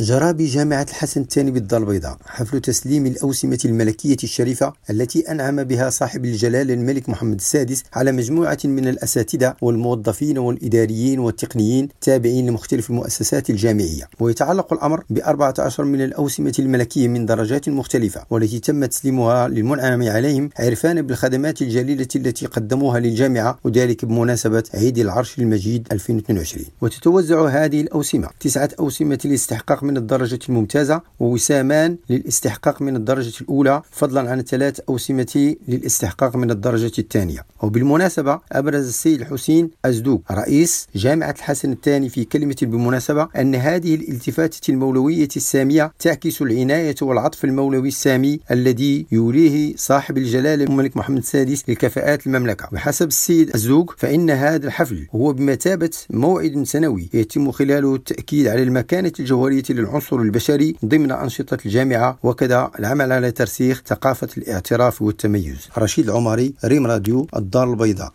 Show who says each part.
Speaker 1: جرى بجامعة الحسن الثاني بالدار البيضاء حفل تسليم الأوسمة الملكية الشريفة التي أنعم بها صاحب الجلالة الملك محمد السادس على مجموعة من الأساتذة والموظفين والإداريين والتقنيين التابعين لمختلف المؤسسات الجامعية. ويتعلق الأمر ب 14 من الأوسمة الملكية من درجات مختلفة والتي تم تسليمها للمنعم عليهم عرفانا بالخدمات الجليلة التي قدموها للجامعة وذلك بمناسبة عيد العرش المجيد 2022 وتتوزع هذه الأوسمة تسعة أوسمة لاستحقاق من الدرجة الممتازة ووسامان للاستحقاق من الدرجة الأولى فضلا عن ثلاث أوسمة للاستحقاق من الدرجة الثانية. وبالمناسبة أبرز السيد الحسين أزدوق رئيس جامعة الحسن الثاني في كلمة بالمناسبة أن هذه الالتفاتة المولوية السامية تعكس العناية والعطف المولوي السامي الذي يوليه صاحب الجلالة الملك محمد السادس لكفاءات المملكة. وحسب السيد الزوق فإن هذا الحفل هو بمثابة موعد سنوي يتم خلاله التأكيد على المكانة الجوهرية للعنصر البشري ضمن أنشطة الجامعة وكذا العمل على ترسيخ ثقافة الاعتراف والتميز. رشيد العمري ريم راديو الدار البيضاء.